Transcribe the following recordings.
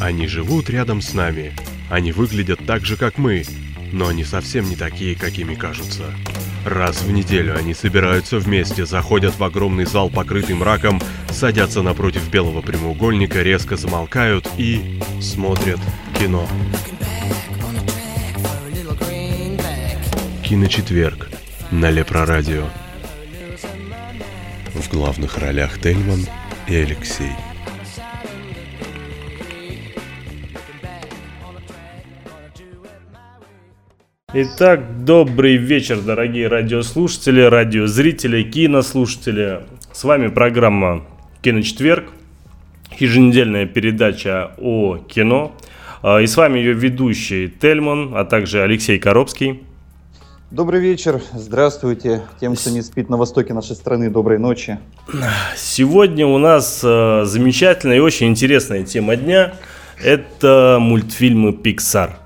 Они живут рядом с нами. Они выглядят так же, как мы, но они совсем не такие, какими кажутся. Раз в неделю они собираются вместе, заходят в огромный зал, покрытый мраком, садятся напротив белого прямоугольника, резко замолкают и смотрят кино. Киночетверг на Лепрорадио. В главных ролях Тельман и Алексей. Итак, добрый вечер, дорогие радиослушатели, радиозрители, кинослушатели. С вами программа «Киночетверг», еженедельная передача о кино. А, и с вами ее ведущий Тельман, а также Алексей Коробский. Добрый вечер, здравствуйте. Тем, кто не спит на востоке нашей страны, доброй ночи. Сегодня у нас э, замечательная и очень интересная тема дня. Это мультфильмы Pixar –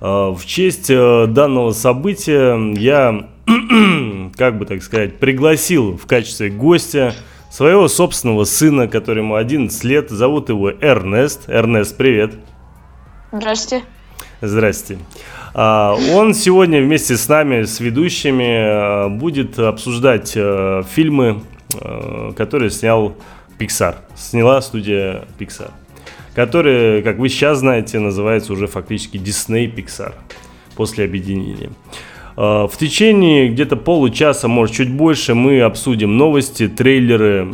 в честь э, данного события я, как бы так сказать, пригласил в качестве гостя своего собственного сына, которому 11 лет. Зовут его Эрнест. Эрнест, привет. Здрасте. Здрасте. А, он сегодня вместе с нами, с ведущими, э, будет обсуждать фильмы, которые снял Pixar. Сняла студия Pixar который, как вы сейчас знаете, называется уже фактически Disney Pixar после объединения. А, в течение где-то получаса, может чуть больше, мы обсудим новости, трейлеры,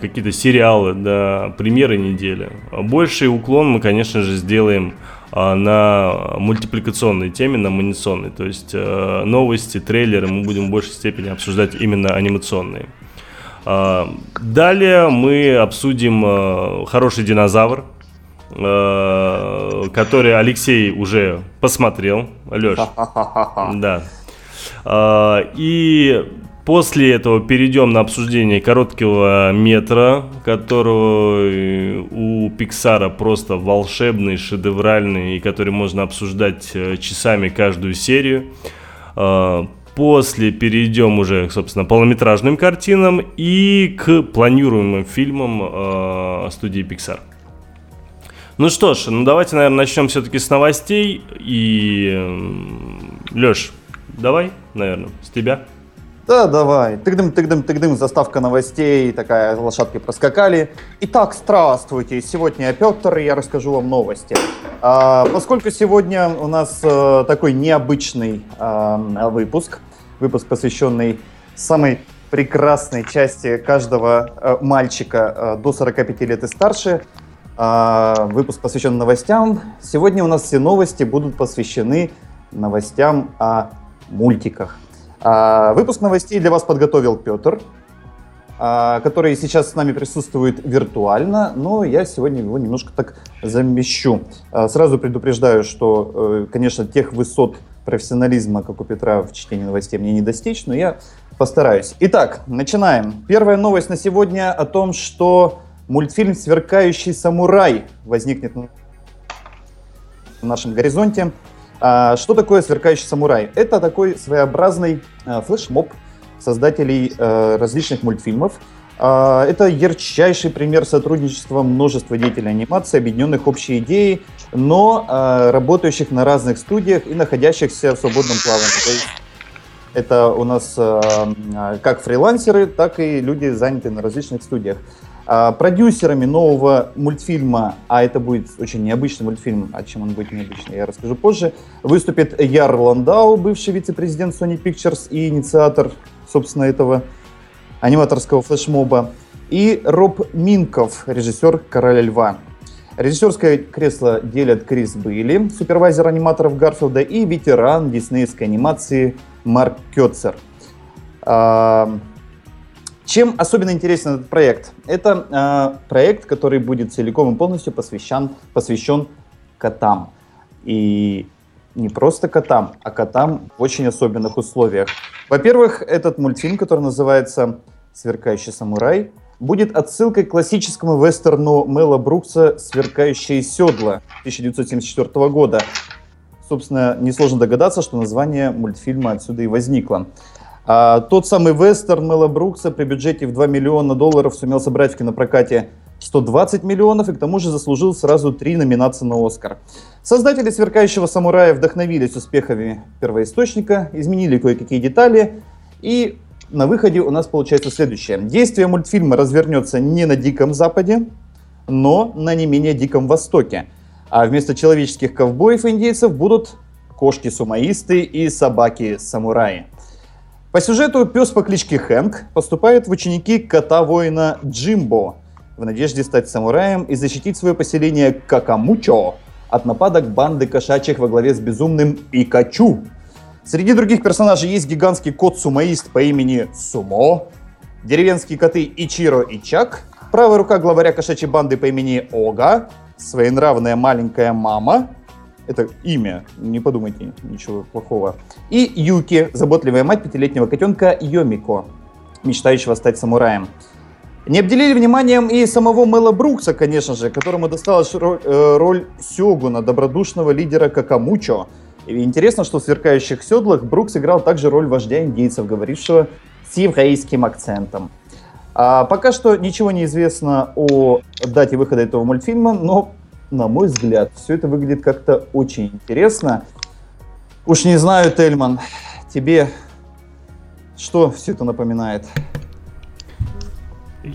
какие-то сериалы, да, премьеры недели. Больший уклон мы, конечно же, сделаем а, на мультипликационной теме, на анимационной. То есть а, новости, трейлеры мы будем в большей степени обсуждать именно анимационные. Далее мы обсудим «Хороший динозавр», который Алексей уже посмотрел. Леш. Да. Э, и после этого перейдем на обсуждение короткого метра, которого у Пиксара просто волшебный, шедевральный, и который можно обсуждать э, часами каждую серию. После перейдем уже, собственно, к полнометражным картинам и к планируемым фильмам студии Pixar. Ну что ж, ну давайте, наверное, начнем все-таки с новостей. И, Леш, давай, наверное, с тебя. Да, давай. Тыгдым, тыгдым, тыгдым, заставка новостей, такая, лошадки проскакали. Итак, здравствуйте. Сегодня я Петр, и я расскажу вам новости. А, поскольку сегодня у нас а, такой необычный а, выпуск, выпуск, посвященный самой прекрасной части каждого а, мальчика а, до 45 лет и старше – выпуск посвящен новостям. Сегодня у нас все новости будут посвящены новостям о мультиках. А, выпуск новостей для вас подготовил Петр, а, который сейчас с нами присутствует виртуально, но я сегодня его немножко так замещу. Сразу предупреждаю, что, э, конечно, тех высот профессионализма, как у Петра в чтении новостей, мне не достичь, но я постараюсь. Итак, начинаем. Первая новость на сегодня о том, что мультфильм «Сверкающий самурай» возникнет на нашем горизонте. А, что такое «Сверкающий самурай»? Это такой своеобразный а, флешмоб создателей а, различных мультфильмов. Это ярчайший пример сотрудничества множества деятелей анимации, объединенных общей идеей, но работающих на разных студиях и находящихся в свободном плавании. Это у нас как фрилансеры, так и люди, занятые на различных студиях. А, продюсерами нового мультфильма, а это будет очень необычный мультфильм, а чем он будет необычный, я расскажу позже, выступит Яр Ландау, бывший вице-президент Sony Pictures и инициатор, собственно, этого аниматорского флешмоба, и Роб Минков, режиссер «Короля льва». Режиссерское кресло делят Крис Бейли, супервайзер аниматоров Гарфилда, и ветеран диснеевской анимации Марк Кетцер. Чем особенно интересен этот проект? Это э, проект, который будет целиком и полностью посвящен, посвящен котам. И не просто котам, а котам в очень особенных условиях. Во-первых, этот мультфильм, который называется «Сверкающий самурай», будет отсылкой к классическому вестерну Мэла Брукса «Сверкающие седла» 1974 года. Собственно, несложно догадаться, что название мультфильма отсюда и возникло. А, тот самый вестерн Мэла Брукса при бюджете в 2 миллиона долларов сумел собрать в кинопрокате 120 миллионов и к тому же заслужил сразу три номинации на Оскар. Создатели «Сверкающего самурая» вдохновились успехами первоисточника, изменили кое-какие детали, и на выходе у нас получается следующее. Действие мультфильма развернется не на Диком Западе, но на не менее Диком Востоке. А вместо человеческих ковбоев и индейцев будут кошки-сумаисты и собаки-самураи. По сюжету пес по кличке Хэнк поступает в ученики кота-воина Джимбо в надежде стать самураем и защитить свое поселение Какамучо от нападок банды кошачьих во главе с безумным Пикачу. Среди других персонажей есть гигантский кот-сумоист по имени Сумо, деревенские коты Ичиро и Чак, правая рука главаря кошачьей банды по имени Ога, своенравная маленькая мама, это имя, не подумайте ничего плохого, и Юки, заботливая мать пятилетнего котенка Йомико, мечтающего стать самураем. Не обделили вниманием и самого Мэла Брукса, конечно же, которому досталась роль, э, роль Сёгуна, добродушного лидера Какамучо. И интересно, что в «Сверкающих седлах» Брукс играл также роль вождя индейцев, говорившего с еврейским акцентом. А пока что ничего не известно о дате выхода этого мультфильма, но, на мой взгляд, все это выглядит как-то очень интересно. Уж не знаю, Тельман, тебе что все это напоминает?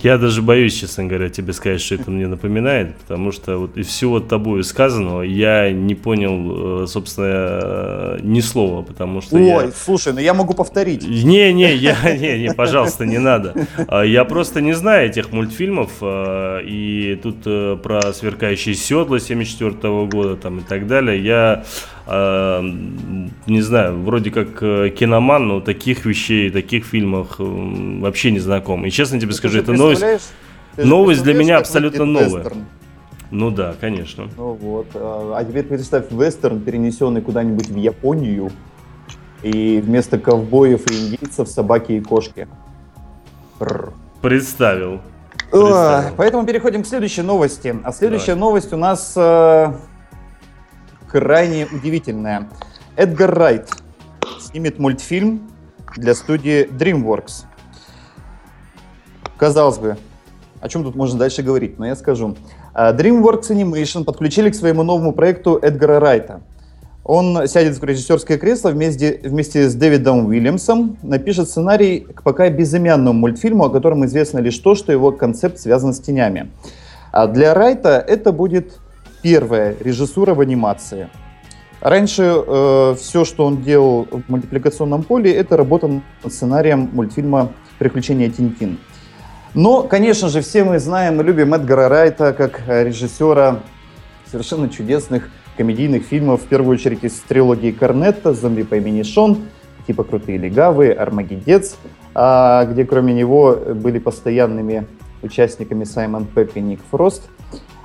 Я даже боюсь, честно говоря, тебе сказать, что это мне напоминает, потому что вот из всего тобой сказанного я не понял, э, собственно, ни слова, потому что Ой, я... слушай, ну я могу повторить. Не, не, я, не, не, пожалуйста, не надо. А, я просто не знаю этих мультфильмов, а, и тут э, про сверкающие седла 74 -го года там и так далее. Я а, не знаю, вроде как э, киноман, но таких вещей, таких фильмов вообще не знаком. И честно тебе скажу, это новость, новость для меня абсолютно новая. Вестерн? Ну да, конечно. Ну вот. А, а теперь представь вестерн, перенесенный куда-нибудь в Японию, и вместо ковбоев и индейцев собаки и кошки. Представил. Представил. Поэтому переходим к следующей новости. А следующая Давай. новость у нас э, крайне удивительная. Эдгар Райт снимет мультфильм для студии DreamWorks. Казалось бы, о чем тут можно дальше говорить, но я скажу. А, DreamWorks Animation подключили к своему новому проекту Эдгара Райта. Он сядет в режиссерское кресло вместе, вместе с Дэвидом Уильямсом, напишет сценарий к пока безымянному мультфильму, о котором известно лишь то, что его концепт связан с тенями. А для Райта это будет Первое. Режиссура в анимации. Раньше э, все, что он делал в мультипликационном поле, это работа над сценарием мультфильма «Приключения Тинтин». Но, конечно же, все мы знаем и любим Эдгара Райта как режиссера совершенно чудесных комедийных фильмов, в первую очередь из трилогии Корнетта, «Зомби по имени Шон», типа «Крутые легавые», «Армагеддец», а, где кроме него были постоянными участниками Саймон Пепп и Ник Фрост –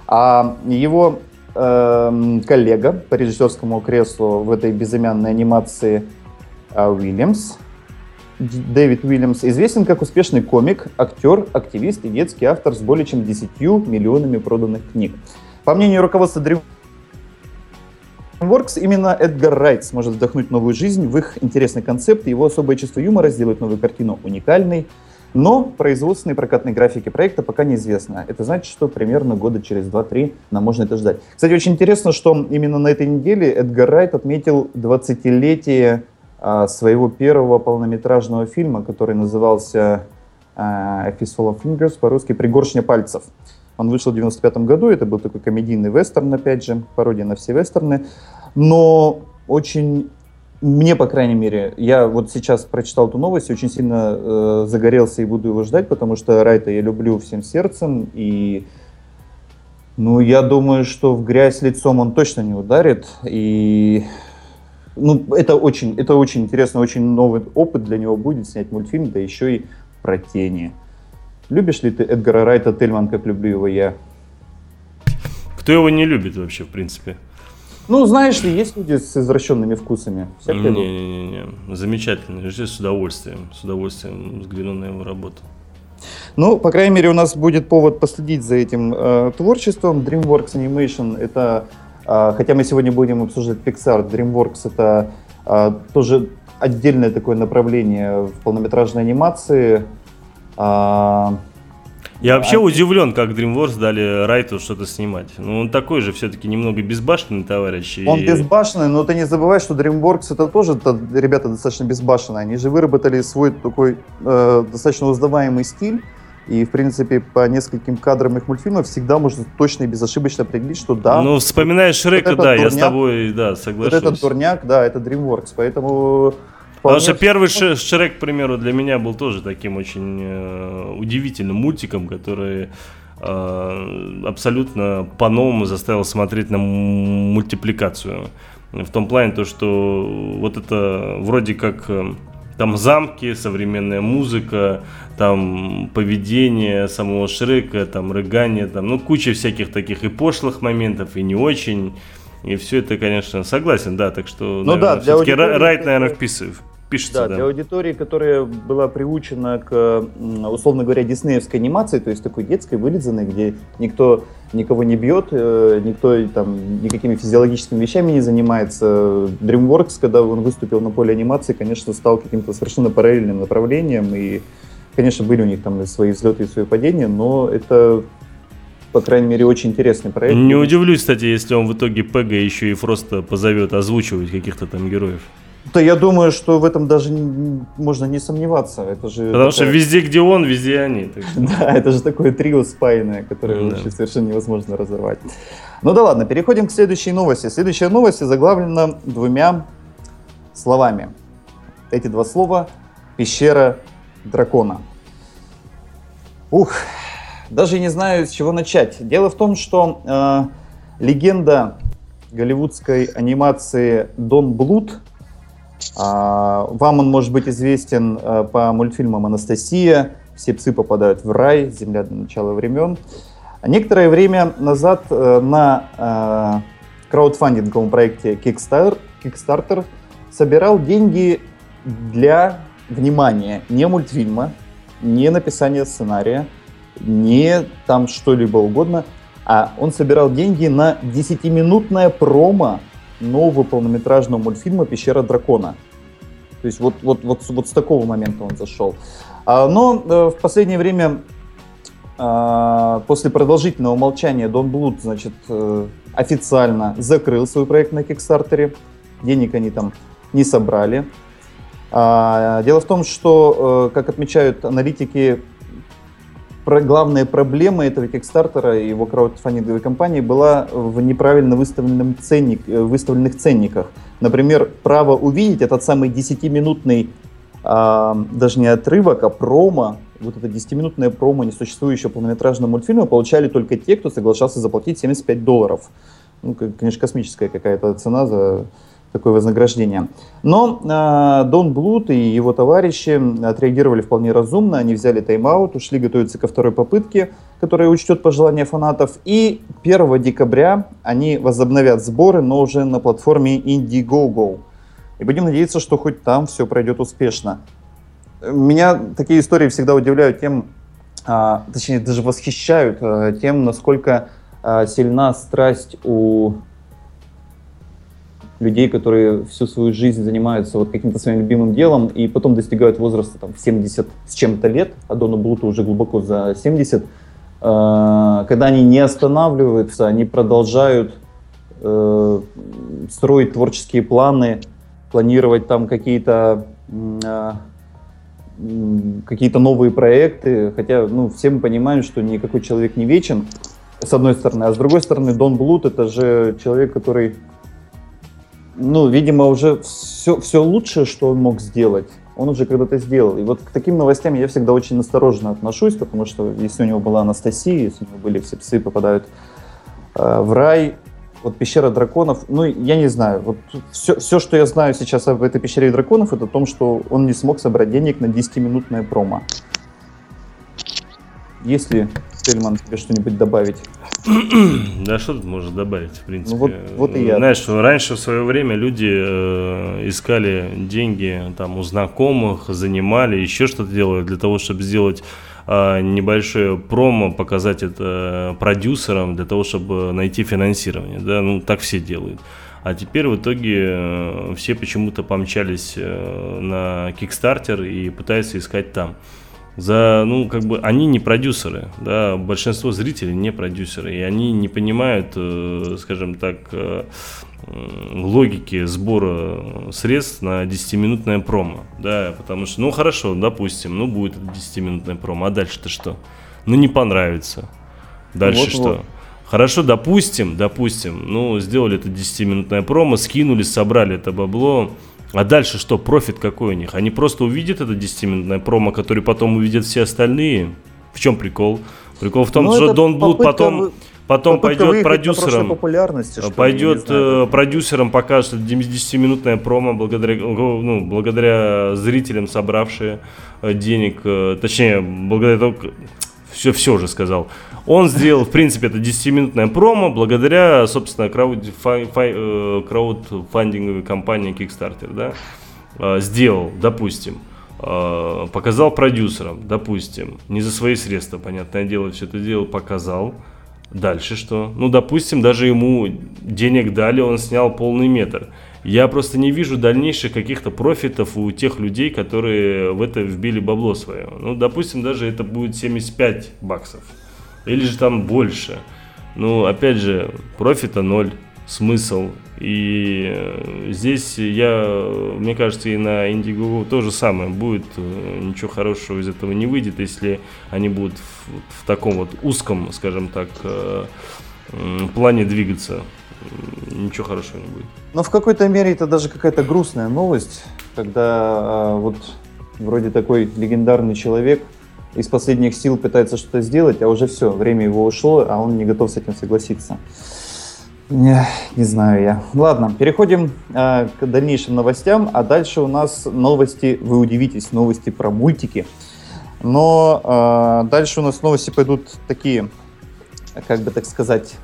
а его э, коллега по режиссерскому креслу в этой безымянной анимации э, Уильямс, Дэвид Уильямс, известен как успешный комик, актер, активист и детский автор с более чем 10 миллионами проданных книг. По мнению руководства DreamWorks, именно Эдгар Райт сможет вдохнуть новую жизнь в их интересный концепт, его особое чувство юмора сделает новую картину уникальной, но производственные прокатные графики проекта пока неизвестно. Это значит, что примерно года через 2-3 нам можно это ждать. Кстати, очень интересно, что именно на этой неделе Эдгар Райт отметил 20-летие а, своего первого полнометражного фильма, который назывался а, A Fistful of Fingers, по-русски «Пригоршня пальцев». Он вышел в 95 году, это был такой комедийный вестерн, опять же, пародия на все вестерны, но очень мне, по крайней мере, я вот сейчас прочитал эту новость, очень сильно э, загорелся и буду его ждать, потому что Райта я люблю всем сердцем, и ну, я думаю, что в грязь лицом он точно не ударит, и ну, это очень, это очень интересно, очень новый опыт для него будет снять мультфильм, да еще и про тени. Любишь ли ты Эдгара Райта Тельман, как люблю его я? Кто его не любит вообще, в принципе? Ну, знаешь ли, есть люди с извращенными вкусами. Не-не-не, замечательно. С удовольствием, с удовольствием взгляну на его работу. Ну, по крайней мере, у нас будет повод последить за этим э, творчеством. DreamWorks Animation это, э, хотя мы сегодня будем обсуждать Pixar, DreamWorks это э, тоже отдельное такое направление в полнометражной анимации. Э, Я вообще удивлен, как DreamWorks дали Райту что-то снимать. Ну, он такой же все-таки немного безбашенный товарищ. Он и... безбашенный, но ты не забывай, что DreamWorks это тоже это, ребята достаточно безбашенные. Они же выработали свой такой э, достаточно узнаваемый стиль. И, в принципе, по нескольким кадрам их мультфильмов всегда можно точно и безошибочно определить, что да. Ну, вспоминаешь Шрека, вот да, дурняк, я с тобой, да, соглашусь. Вот этот дурняк, да, это DreamWorks, поэтому... Потому что первый Шрек, к примеру, для меня был тоже таким очень э, удивительным мультиком, который э, абсолютно по-новому заставил смотреть на мультипликацию. В том плане, то, что вот это вроде как э, там замки, современная музыка, там поведение самого Шрека, там рыгание, там, ну, куча всяких таких и пошлых моментов, и не очень. И все это, конечно, согласен, да, так что, ну, наверное, да, все-таки Райт, наверное, вписывает пишется. Да, да, для аудитории, которая была приучена к, условно говоря, диснеевской анимации, то есть такой детской, вылизанной, где никто никого не бьет, э, никто там никакими физиологическими вещами не занимается. DreamWorks, когда он выступил на поле анимации, конечно, стал каким-то совершенно параллельным направлением, и, конечно, были у них там свои взлеты и свои падения, но это по крайней мере, очень интересный проект. Не удивлюсь, кстати, если он в итоге Пега еще и Фроста позовет озвучивать каких-то там героев. Да я думаю, что в этом даже можно не сомневаться. Это же Потому такая... что везде, где он, везде они. Да, это же такое трио спаянное, которое да. совершенно невозможно разорвать. Ну да ладно, переходим к следующей новости. Следующая новость заглавлена двумя словами. Эти два слова – пещера дракона. Ух, даже не знаю, с чего начать. Дело в том, что э, легенда голливудской анимации Дон Блуд – вам он может быть известен э, по мультфильмам «Анастасия», «Все псы попадают в рай», «Земля до начала времен». Некоторое время назад э, на э, краудфандинговом проекте Kickstarter собирал деньги для, внимания, не мультфильма, не написания сценария, не там что-либо угодно, а он собирал деньги на 10-минутное промо нового полнометражного мультфильма «Пещера дракона». То есть вот, вот, вот, вот с такого момента он зашел. А, но э, в последнее время, а, после продолжительного молчания, Дон Блуд, значит, э, официально закрыл свой проект на Кикстартере. Денег они там не собрали. А, дело в том, что, э, как отмечают аналитики, про, главная проблема этого Кикстартера и его краудфандинговой компании была в неправильно выставленном ценник, э, выставленных ценниках. Например, право увидеть этот самый 10-минутный, а, даже не отрывок, а промо, вот это 10-минутное промо несуществующего полнометражного мультфильма получали только те, кто соглашался заплатить 75 долларов. Ну, конечно, космическая какая-то цена за такое вознаграждение. Но э, Дон Блуд и его товарищи отреагировали вполне разумно. Они взяли тайм-аут, ушли готовиться ко второй попытке, которая учтет пожелания фанатов. И 1 декабря они возобновят сборы, но уже на платформе Indiegogo. И будем надеяться, что хоть там все пройдет успешно. Меня такие истории всегда удивляют тем, а, точнее даже восхищают а, тем, насколько а, сильна страсть у людей, которые всю свою жизнь занимаются вот каким-то своим любимым делом и потом достигают возраста там, 70 с чем-то лет, а Дону Блуту уже глубоко за 70, э, когда они не останавливаются, они продолжают э, строить творческие планы, планировать там какие-то э, какие-то новые проекты, хотя ну, все мы понимаем, что никакой человек не вечен, с одной стороны, а с другой стороны Дон Блут это же человек, который ну, видимо, уже все, все лучшее, что он мог сделать, он уже когда-то сделал. И вот к таким новостям я всегда очень осторожно отношусь, потому что если у него была Анастасия, если у него были все псы попадают э, в рай, вот пещера драконов, ну, я не знаю, вот все, все, что я знаю сейчас об этой пещере драконов, это о том, что он не смог собрать денег на 10-минутное промо. Если, Стельман, тебе что-нибудь добавить? Да что тут можно добавить, в принципе? Ну, вот, вот и я. Знаешь, раньше в свое время люди э, искали деньги там у знакомых, занимали, еще что-то делали для того, чтобы сделать э, небольшое промо, показать это э, продюсерам, для того, чтобы найти финансирование. Да? Ну, так все делают. А теперь в итоге э, все почему-то помчались на Kickstarter и пытаются искать там. За, ну, как бы, они не продюсеры, да, большинство зрителей не продюсеры, и они не понимают, э, скажем так, э, логики сбора средств на 10-минутное промо, да, потому что, ну, хорошо, допустим, ну, будет это 10-минутное промо, а дальше-то что? Ну, не понравится. Дальше вот, что? Вот. Хорошо, допустим, допустим, ну, сделали это 10-минутное промо, скинули, собрали это бабло, а дальше что, профит какой у них? Они просто увидят это 10-минутное промо, который потом увидят все остальные. В чем прикол? Прикол в том, ну, что Дон Блуд потом... Вы... Потом пойдет продюсером, популярности, пойдет знаю, продюсером покажет 10-минутное промо благодаря, ну, благодаря зрителям, собравшие э, денег, э, точнее, благодаря тому, все, все уже сказал. Он сделал, в принципе, это 10-минутное промо благодаря, собственно, э, краудфандинговой компании Kickstarter, да, э, сделал, допустим, э, показал продюсерам, допустим, не за свои средства, понятное дело, все это делал, показал. Дальше что? Ну, допустим, даже ему денег дали, он снял полный метр. Я просто не вижу дальнейших каких-то профитов у тех людей, которые в это вбили бабло свое. Ну, допустим, даже это будет 75 баксов или же там больше. Ну, опять же, профита ноль, смысл. И э, здесь я, мне кажется, и на Indiegogo то же самое будет. Э, ничего хорошего из этого не выйдет, если они будут в, в таком вот узком, скажем так, э, плане двигаться. Ничего хорошего не будет. Но в какой-то мере это даже какая-то грустная новость, когда вот вроде такой легендарный человек из последних сил пытается что-то сделать, а уже все, время его ушло, а он не готов с этим согласиться. Не, не знаю я. Ладно, переходим э, к дальнейшим новостям, а дальше у нас новости, вы удивитесь, новости про мультики. Но э, дальше у нас новости пойдут такие, как бы так сказать,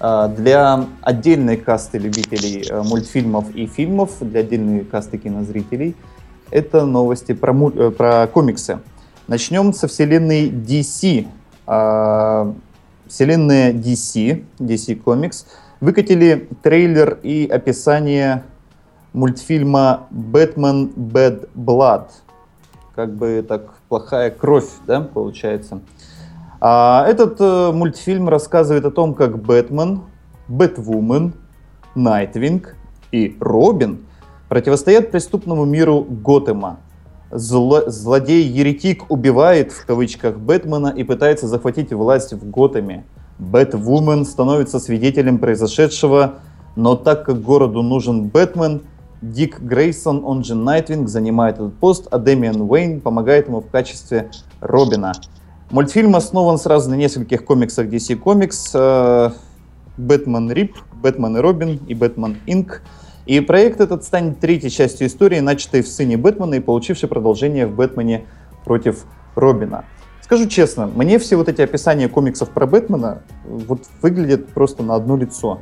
э, для отдельной касты любителей э, мультфильмов и фильмов, для отдельной касты кинозрителей. Это новости про, э, про комиксы. Начнем со вселенной DC. А, вселенная DC, DC Comics, выкатили трейлер и описание мультфильма «Бэтмен Bad Blood». Как бы так плохая кровь, да, получается. А этот э, мультфильм рассказывает о том, как Бэтмен, Бэтвумен, Найтвинг и Робин противостоят преступному миру Готэма – зло, злодей-еретик убивает, в кавычках, Бэтмена и пытается захватить власть в Готэме. Бэтвумен становится свидетелем произошедшего, но так как городу нужен Бэтмен, Дик Грейсон, он же Найтвинг, занимает этот пост, а Дэмиан Уэйн помогает ему в качестве Робина. Мультфильм основан сразу на нескольких комиксах DC Comics. Э, Бэтмен Рип, Бэтмен и Робин и Бэтмен Инк. И проект этот станет третьей частью истории, начатой в «Сыне Бэтмена» и получившей продолжение в «Бэтмене против Робина». Скажу честно, мне все вот эти описания комиксов про Бэтмена вот выглядят просто на одно лицо.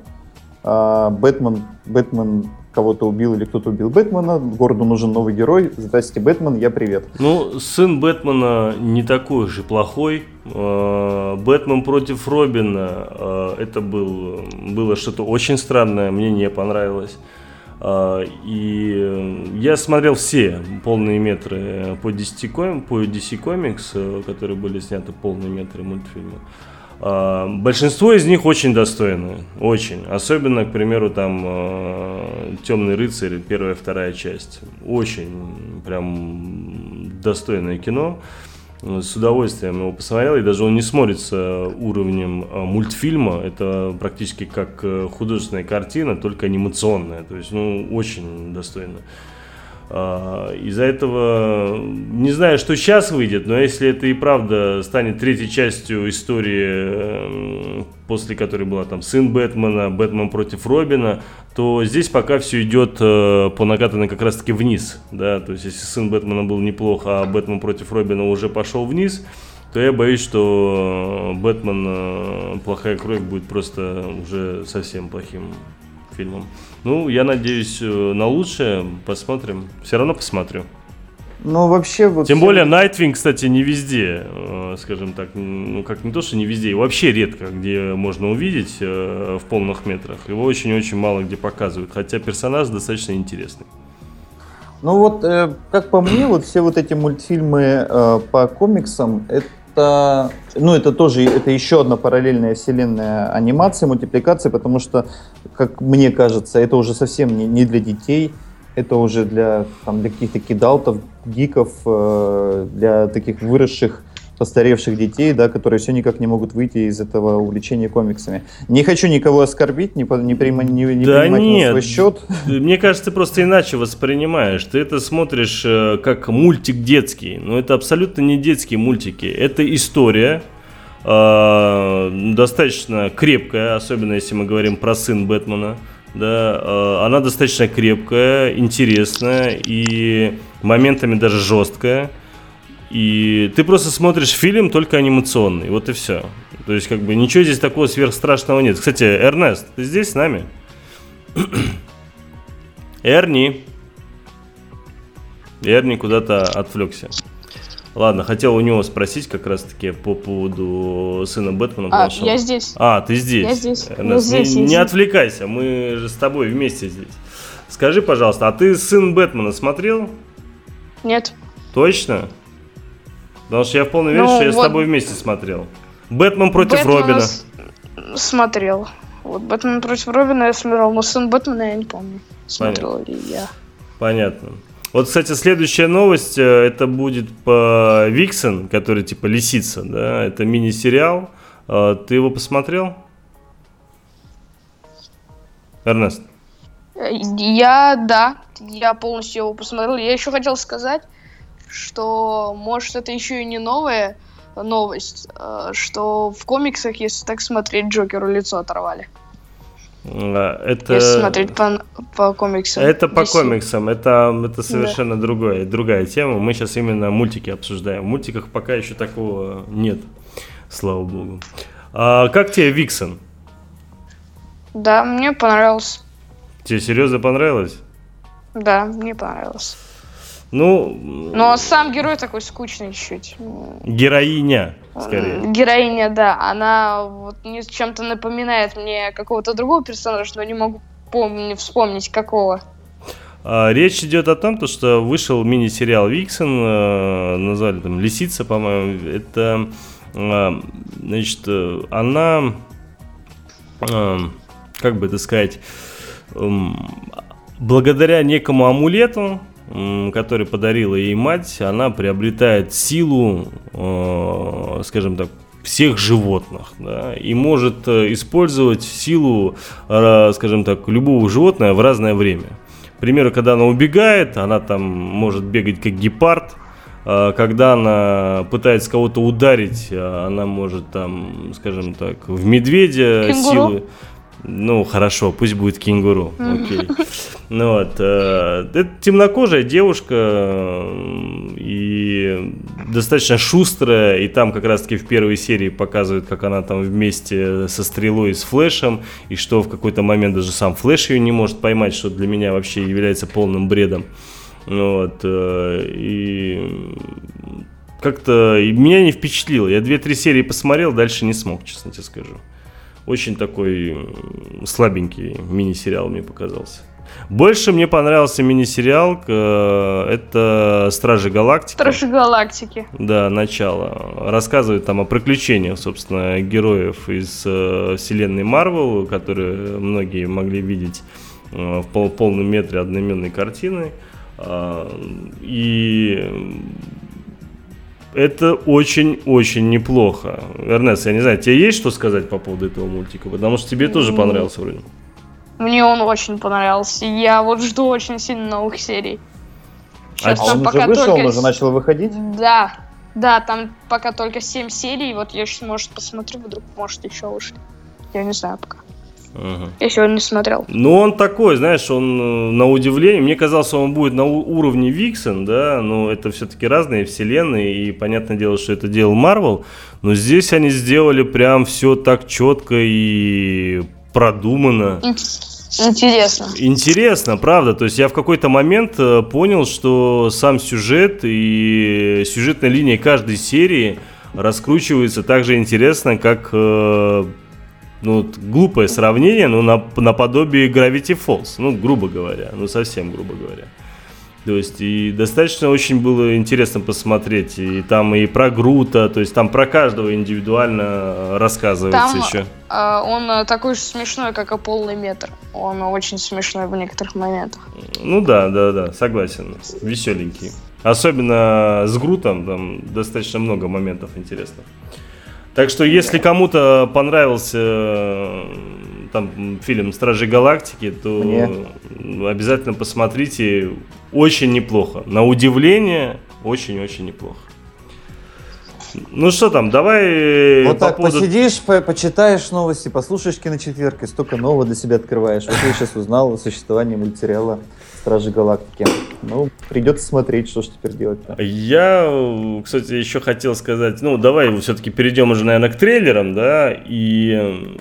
А, Бэтмен, Бэтмен кого-то убил или кто-то убил Бэтмена, городу нужен новый герой, здрасте, Бэтмен, я привет. Ну, сын Бэтмена не такой же плохой. А, Бэтмен против Робина, а, это был, было что-то очень странное, мне не понравилось. А, и э, я смотрел все полные метры по DC, по DC Comics, э, которые были сняты полные метры мультфильма. А, большинство из них очень достойны, очень. Особенно, к примеру, там э, Темный рыцарь, первая, вторая часть. Очень прям достойное кино с удовольствием его посмотрел, и даже он не смотрится уровнем а, мультфильма, это практически как э, художественная картина, только анимационная, то есть, ну, очень достойно. А, из-за этого не знаю, что сейчас выйдет, но если это и правда станет третьей частью истории, эм, после которой была там сын Бэтмена, Бэтмен против Робина, то здесь пока все идет э, по накатанной как раз-таки вниз. Да? То есть если сын Бэтмена был неплохо, а Бэтмен против Робина уже пошел вниз, то я боюсь, что Бэтмен э, плохая кровь будет просто уже совсем плохим фильмом. Ну, я надеюсь э, на лучшее. Посмотрим. Все равно посмотрю. Ну, вообще вот... Тем более, Найтвинг, кстати, не везде, э, скажем так, ну, как не то, что не везде, вообще редко, где можно увидеть э, в полных метрах. Его очень-очень мало где показывают, хотя персонаж достаточно интересный. Ну вот, как по мне, вот все вот эти мультфильмы по комиксам, это, ну это тоже, это еще одна параллельная вселенная анимации, мультипликации, потому что, как мне кажется, это уже совсем не, не для детей, это уже для, там, для каких-то кидалтов, гиков, э, для таких выросших постаревших детей, да, которые все никак не могут выйти из этого увлечения комиксами. Не хочу никого оскорбить, не, не, прима, не, не да принимать нет. на свой счет. Мне кажется, ты просто иначе воспринимаешь. Ты это смотришь э, как мультик детский, но это абсолютно не детские мультики. Это история, э, достаточно крепкая, особенно если мы говорим про сын Бэтмена. Да, э, она достаточно крепкая, интересная и моментами даже жесткая. И ты просто смотришь фильм только анимационный, вот и все. То есть, как бы ничего здесь такого сверхстрашного нет. Кстати, Эрнест, ты здесь с нами? Эрни. Эрни куда-то отвлекся. Ладно, хотел у него спросить как раз-таки по поводу сына Бэтмена. А, я здесь. А, ты здесь. Я здесь. Эрнест, Я здесь, не, я не отвлекайся, мы же с тобой вместе здесь. Скажи, пожалуйста, а ты сын Бэтмена смотрел? Нет. Точно? Потому что я в полной Ну, уверен, что я с тобой вместе смотрел. Бэтмен против Бэтмена Робина. с- Смотрел. Вот Бэтмен против Робина я смотрел, но сын Бэтмена я не помню. Смотрел ли я. Понятно. Вот, кстати, следующая новость, э, это будет по Виксен, который типа лисица, да, это мини-сериал. Э, Ты его посмотрел? Эрнест? Э, Я, да, я полностью его посмотрел. Я еще хотел сказать, что, может, это еще и не новая новость, э, что в комиксах, если так смотреть, Джокеру лицо оторвали. Это... Если смотреть по, по комиксам. Это по DC. комиксам, это, это совершенно другое, другая тема. Мы сейчас именно мультики обсуждаем. В мультиках пока еще такого нет, слава богу. А как тебе Виксен? Да, мне понравилось. Тебе серьезно понравилось? Да, мне понравилось. Ну, Но сам герой такой скучный чуть-чуть. героиня, скорее. Героиня, да, она вот мне чем-то напоминает мне какого-то другого персонажа, но не могу помни- вспомнить какого. А, Речь идет о том, то, что вышел мини-сериал Виксен, э, назвали там Лисица, по-моему. Это, э, значит, э, она, как бы это сказать, эм, благодаря некому амулету, который подарила ей мать, она приобретает силу, э, скажем так, всех животных, да, и может э, использовать силу, э, скажем так, любого животного в разное время. К примеру, когда она убегает, она там может бегать как гепард. А, Когда она пытается кого-то ударить, а, она может там, скажем так, в медведя Кенгуру? силы. Ну, хорошо, пусть будет кенгуру. Окей. Ну вот. э, Это темнокожая девушка и достаточно шустрая. И там как раз-таки в первой серии показывают, как она там вместе со стрелой и с флешем. И что в какой-то момент даже сам флеш ее не может поймать, что для меня вообще является полным бредом. Ну Вот. э, И как-то меня не впечатлило. Я 2-3 серии посмотрел, дальше не смог, честно тебе скажу. Очень такой слабенький мини-сериал мне показался. Больше мне понравился мини-сериал, э, это «Стражи Галактики». Стражи Галактики. Да, начало. Рассказывает там о приключениях, собственно, героев из э, вселенной Марвел, которые многие могли видеть э, в пол- полном метре одноименной картины. А, И это очень-очень неплохо. Эрнест, я не знаю, тебе есть что сказать по поводу этого мультика? Потому что тебе тоже Ну, понравился вроде. Мне он очень понравился. Я вот жду очень сильно новых серий. А А там он уже пока вышел, только он уже начал выходить? Да, да, там пока только 7 серий. Вот я сейчас, может, посмотрю, вдруг, может, еще вышли. Я не знаю пока. Ага. Я сегодня не смотрел. Ну, он такой, знаешь, он э, на удивление, мне казалось, он будет на уровне Виксен, да, но это все-таки разные вселенные, и понятное дело, что это делал Марвел, но здесь они сделали прям все так четко и продуманно. Ин- Интересно. Интересно, правда. То есть я в какой-то момент э, понял, что сам сюжет и сюжетная линия каждой серии раскручивается так же интересно, как э, ну, вот глупое сравнение, но на, наподобие Gravity Falls. Ну, грубо говоря. Ну, совсем грубо говоря. То есть и достаточно очень было интересно посмотреть. И там и про Грута, то есть там про каждого индивидуально рассказывается Там еще. э, он такой же смешной, как и полный метр. Он очень смешной в некоторых моментах. Ну да, да, да, согласен. Веселенький. Особенно с Грутом, там достаточно много моментов интересных. Так что, если кому-то понравился э, там фильм Стражи Галактики, то Мне. обязательно посмотрите. Очень неплохо. На удивление, очень-очень неплохо. Ну что там, давай Вот по так поводу- посидишь, по- почитаешь новости, послушаешь киночетверг и столько нового для себя открываешь. Вот я сейчас узнал о существовании мультсериала «Стражи Галактики». Ну, придется смотреть, что ж теперь делать-то. Я, э, кстати, еще хотел сказать, ну, давай все-таки перейдем уже, наверное, к трейлерам, да, и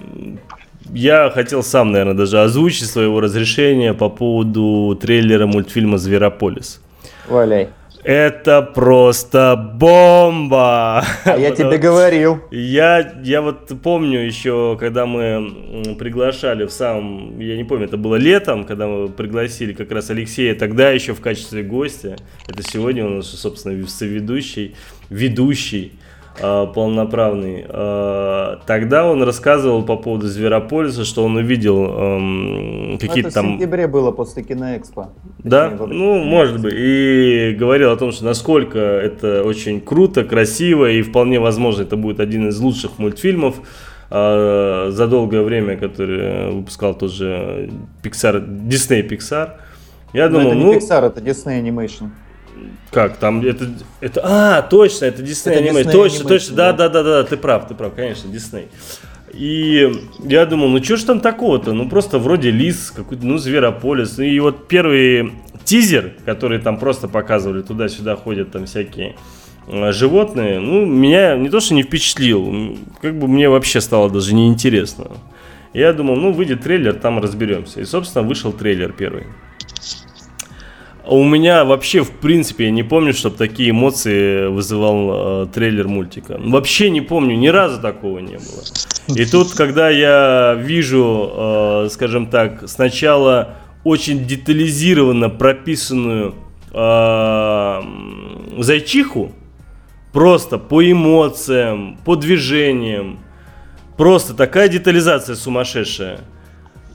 я хотел сам, наверное, даже озвучить своего разрешения по поводу трейлера мультфильма «Зверополис». Валяй. Это просто бомба! А я тебе говорил. я, я вот помню еще, когда мы приглашали в самом, я не помню, это было летом, когда мы пригласили как раз Алексея, тогда еще в качестве гостя. Это сегодня он, собственно, соведущий, ведущий полноправный. А, Тогда он рассказывал по поводу Зверополиса, что он увидел эм, какие-то это в там... сентябре было после киноэкспо. Да, Точнее, во- ну, может быть. И говорил о том, что насколько это очень круто, красиво, и вполне возможно, это будет один из лучших мультфильмов э, за долгое время, который выпускал тоже Pixar, Disney Pixar. Я Но думал, это не ну, Pixar, это Disney Animation. Как там, это, это, а, точно, это Это Animation, Disney точно, Animation, точно, да, да. да, да, ты прав, ты прав, конечно, Disney. И я думал, ну что ж там такого-то, ну просто вроде лис, какой-то, ну зверополис. И вот первый тизер, который там просто показывали, туда-сюда ходят там всякие э, животные, ну меня не то что не впечатлил, как бы мне вообще стало даже неинтересно. Я думал, ну выйдет трейлер, там разберемся. И, собственно, вышел трейлер первый. А У меня вообще, в принципе, я не помню, чтобы такие эмоции вызывал э, трейлер мультика. Вообще не помню, ни разу такого не было. И тут, когда я вижу, э, скажем так, сначала очень детализированно прописанную э, зайчиху, просто по эмоциям, по движениям, просто такая детализация сумасшедшая.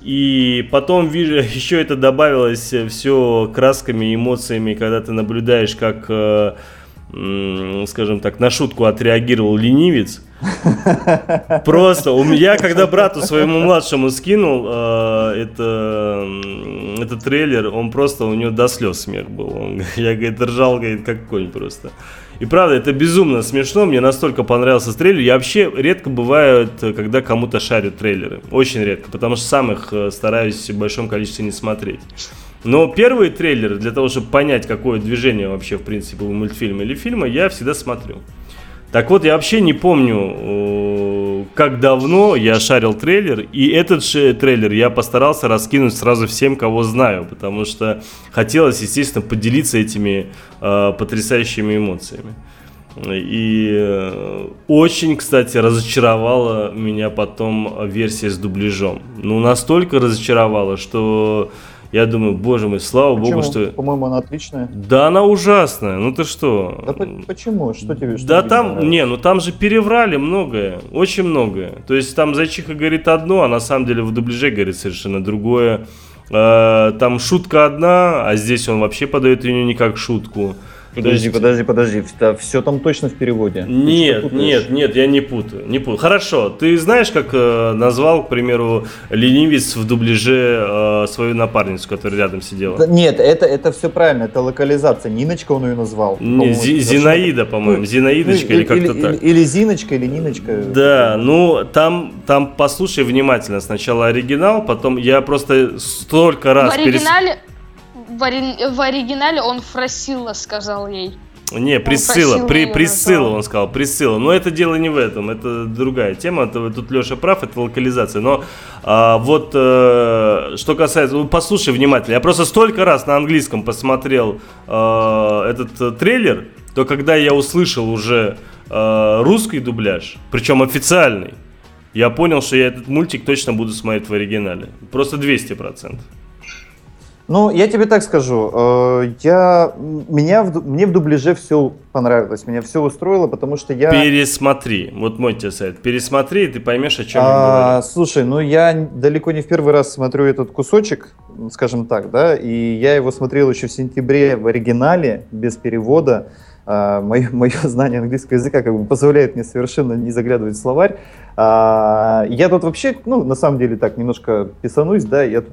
И потом вижу, еще это добавилось все красками эмоциями, когда ты наблюдаешь, как, э, скажем так, на шутку отреагировал ленивец. Просто у меня, когда брату своему младшему скинул э, это, этот трейлер, он просто, у него до слез смех был. Он, я, говорит, ржал, говорит, как конь просто. И правда, это безумно смешно, мне настолько понравился трейлер. Я вообще редко бывает, когда кому-то шарю трейлеры. Очень редко, потому что сам их э, стараюсь в большом количестве не смотреть. Но первые трейлеры, для того, чтобы понять, какое движение вообще, в принципе, у мультфильма или фильма, я всегда смотрю. Так вот, я вообще не помню, как давно я шарил трейлер, и этот же трейлер я постарался раскинуть сразу всем, кого знаю, потому что хотелось, естественно, поделиться этими э, потрясающими эмоциями. И э, очень, кстати, разочаровала меня потом версия с дубляжом. Ну, настолько разочаровала, что я думаю, боже мой, слава богу, Почему? что... По-моему, она отличная. Да она ужасная, ну ты что? Да по- почему? Что тебе? что Да тебе там, понравилось? не, ну там же переврали многое, очень многое. То есть там зайчиха говорит одно, а на самом деле в дубляже говорит совершенно другое. Э, Там шутка одна, а здесь он вообще подает ее не как шутку. Подожди, есть- подожди, подожди. все там точно в переводе. Нет, нет, нет, я не путаю, не путаю. Хорошо, ты знаешь, как э, назвал, к примеру, ленивец в дубляже э, свою напарницу, которая рядом сидела? Да нет, это, это все правильно, это локализация. Ниночка он ее назвал. Не, это Зинаида, по-моему, Ну, Зинаидочка или как-то или, так. Или Зиночка, или Ниночка. Да, ну там, там послушай внимательно сначала оригинал, потом я просто столько В раз перес- оригинале, в, ори- в оригинале он Фросила сказал ей. Не, просил при, назвал. он сказал, Присцилла. Но это дело не в этом, это другая тема, это, тут Леша прав, это локализация. Но а, вот э, что касается, ну, послушай внимательно, я просто столько раз на английском посмотрел э, этот э, трейлер, то когда я услышал уже э, русский дубляж, причем официальный, я понял, что я этот мультик точно буду смотреть в оригинале. Просто 200%. Ну, я тебе так скажу, э, я, меня мне в дубляже все понравилось, меня все устроило, потому что я... Пересмотри, вот мой тебе совет, пересмотри, и ты поймешь, о чем я А, говорю. слушай, ну я далеко не в первый раз смотрю этот кусочек, скажем так, да, и я его смотрел еще в сентябре в оригинале, без перевода. А, мое, мое знание английского языка как бы позволяет мне совершенно не заглядывать в словарь. А, я тут вообще, ну, на самом деле так, немножко писанусь, да, я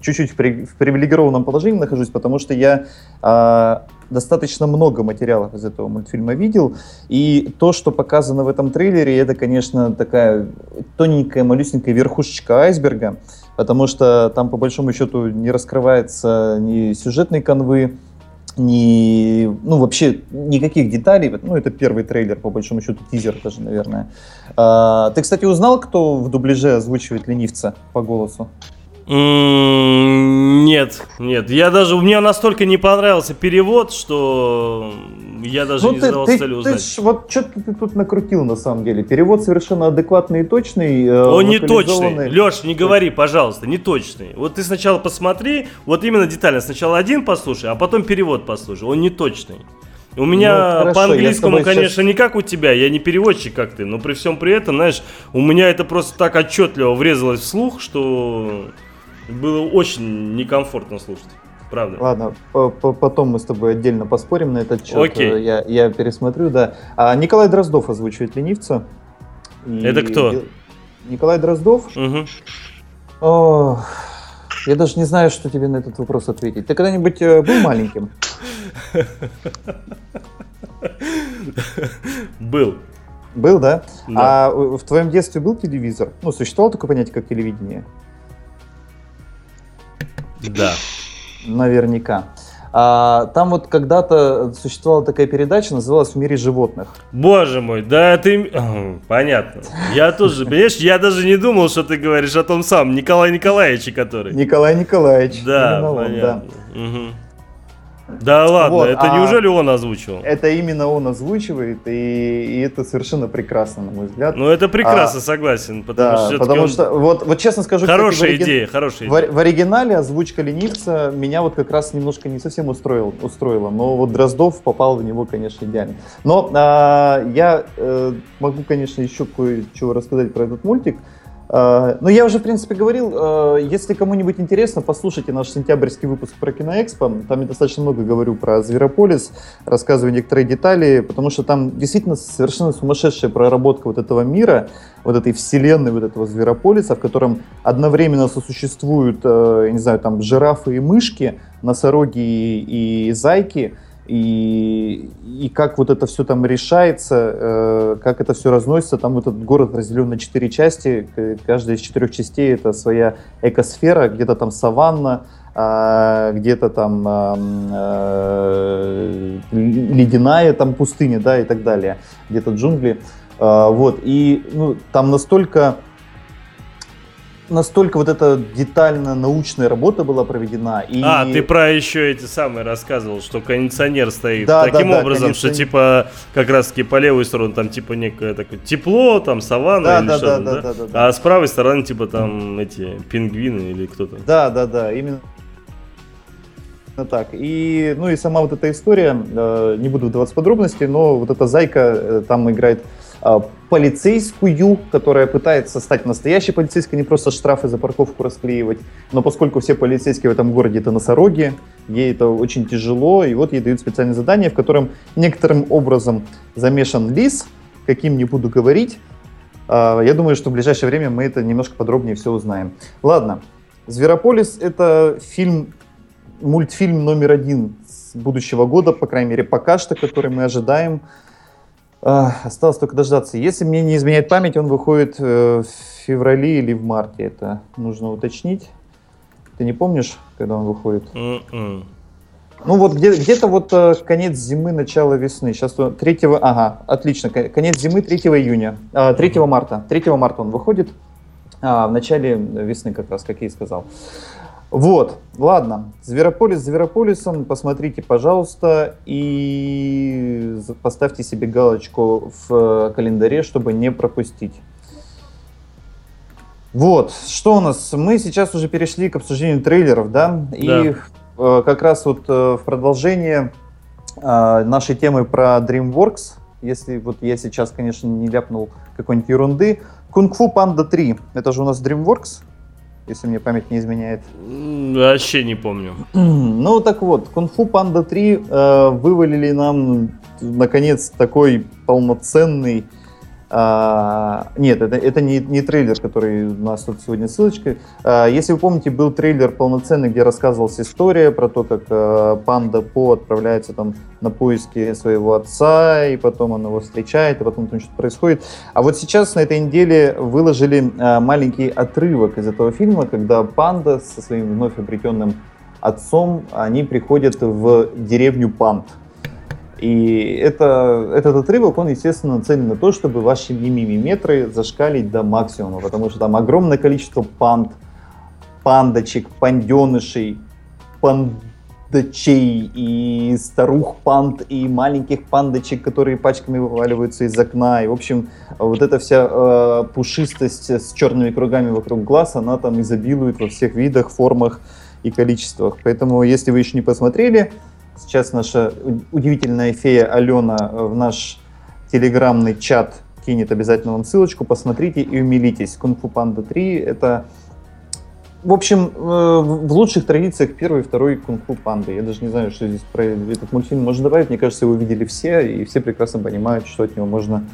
чуть-чуть в, при- в привилегированном положении нахожусь, потому что я а, достаточно много материалов из этого мультфильма видел, и то, что показано в этом трейлере, это, конечно, такая тоненькая, малюсенькая верхушечка айсберга, потому что там, по большому счету, не раскрывается ни сюжетной канвы, ни, ну, вообще никаких деталей. Ну, это первый трейлер, по большому счету, тизер даже, наверное. А, ты, кстати, узнал, кто в дубляже озвучивает ленивца по голосу? Нет, нет, я даже, мне настолько не понравился перевод, что я даже не Ну, ты, задавал ты- целью ты узнать. ж вот что-то ты тут накрутил, на самом деле. Перевод совершенно адекватный и точный. э, Он не точный. Леш, не говори, пожалуйста, не точный. Вот ты сначала посмотри, вот именно детально. Сначала один послушай, а потом перевод послушай. Он не точный. У меня Ну, по английскому, конечно, щас- не как у тебя, я не переводчик, как ты, но при всем при этом, знаешь, у меня это просто так отчетливо врезалось в слух, что было очень некомфортно слушать. Правда. Ладно, по- по- потом мы с тобой отдельно поспорим на этот счет. Окей. Э, Я, я пересмотрю, да. А Николай Дроздов озвучивает ленивца. И- Это кто? Николай Дроздов? Мгм. О, я даже не знаю, что тебе на этот вопрос ответить. Ты когда-нибудь э, был маленьким? Был. Был, да? Да. А в в твоем детстве был телевизор? Ну, существовало такое понятие, как телевидение? Да. Наверняка. А, там вот когда-то существовала такая передача, называлась «В мире животных». Боже мой, да ты... Понятно. Я тоже, понимаешь, я даже не думал, что ты говоришь о том самом Николае Николаевиче, который... Николай Николаевич. Да. понятно. Да ладно, Вот, это а- неужели он озвучивал? Это именно он озвучивает, и, и это совершенно прекрасно, на мой взгляд. Ну это прекрасно, согласен, потому да, что потому он- что, вот, вот честно скажу, кстати, Хорошая в, ориги- идея, хорошая в, идея. ори- в оригинале озвучка ленивца меня вот как раз немножко не совсем устроил, устроила, но вот Дроздов попал в него, конечно, идеально. Но а, я э, могу, конечно, еще кое-чего рассказать про этот мультик. А, ну, я уже, в принципе, говорил, а, если кому-нибудь интересно, послушайте наш сентябрьский выпуск про Киноэкспо. Там я достаточно много говорю про Зверополис, рассказываю некоторые детали, потому что там действительно совершенно сумасшедшая проработка вот этого мира, вот этой вселенной, вот этого Зверополиса, в котором одновременно сосуществуют, э, не знаю, там жирафы и мышки, носороги и зайки, и, и как вот это все там решается, э, как это все разносится. Там этот город разделен на четыре части, каждая из четырех частей это своя экосфера, где-то там саванна, а, где-то там ам, э, ледяная там пустыня, да, и так далее, где-то джунгли. А, вот, и ну, там настолько настолько вот эта детально научная работа была проведена. И... А, ты про еще эти самые рассказывал, что кондиционер стоит Да, таким да, да, образом, что кондиционер. типа как раз таки по левую сторону там типа некое такое тепло, там саванна Да, или да, что-то, да, да? да, да, да. А с правой стороны типа там эти пингвины или кто-то. Да, да, да, именно так. И, ну и сама вот эта история, э, не буду вдаваться в подробности, но вот эта зайка э, там играет полицейскую, которая пытается стать настоящей полицейской, не просто штрафы за парковку расклеивать, но поскольку все полицейские в этом городе это носороги, ей это очень тяжело, и вот ей дают специальное задание, в котором некоторым образом замешан лис, каким не буду говорить. А, Я думаю, что в ближайшее время мы это немножко подробнее все узнаем. Ладно, Зверополис это фильм, мультфильм номер один с будущего года, по крайней мере, пока что, который мы ожидаем. А, Осталось только дождаться. Если мне не изменяет память, он выходит э, в феврале или в марте. Это нужно уточнить. Ты не помнишь, когда он выходит? М-м. Ну вот где, где-то вот э, конец зимы, начало весны. Сейчас 3, ага, отлично, ко- конец зимы 3 июня, а, 3 марта. 3 марта он выходит, а, в начале весны как раз, как я и сказал. Вот, ладно, Зверополис Зверополисом, посмотрите, пожалуйста, и поставьте себе галочку в э, календаре, чтобы не пропустить. Вот, что у нас? Мы сейчас уже перешли к обсуждению трейлеров, да? И э, как раз вот э, в продолжение э, нашей темы про DreamWorks, если вот я сейчас, конечно, не ляпнул какой-нибудь ерунды, Кунг-фу Панда 3, это же у нас DreamWorks, если мне память не изменяет. Вообще не помню. Ну так вот, Кунг-фу Панда 3 э, вывалили нам наконец такой полноценный а, нет, это, это не, не трейлер, который у нас тут сегодня ссылочка. Если вы помните, был трейлер полноценный, где рассказывалась история про то, как а, панда По отправляется там на поиски своего отца, и потом он его встречает, и потом там что-то происходит. А вот сейчас на этой неделе выложили а, маленький отрывок из этого фильма, когда панда со своим вновь обретенным отцом, они приходят в деревню Панд. И это, этот отрывок, он, естественно, нацелен на то, чтобы ваши мимиметры зашкалить до максимума, потому что там огромное количество панд, пандочек, панденышей, пандочей и старух панд, и маленьких пандочек, которые пачками вываливаются из окна. И, в общем, вот эта вся э, пушистость с черными кругами вокруг глаз, она там изобилует во всех видах, формах и количествах. Поэтому, если вы еще не посмотрели, Сейчас наша удивительная фея Алена в наш телеграмный чат кинет обязательно вам ссылочку, посмотрите и умилитесь. Кунг-фу Панда 3 это, в общем, э, в лучших традициях первый и второй Кунг-фу Панды. Я даже не знаю, что здесь про этот мультфильм можно добавить. Мне кажется, его видели все, и все прекрасно понимают, что от него можно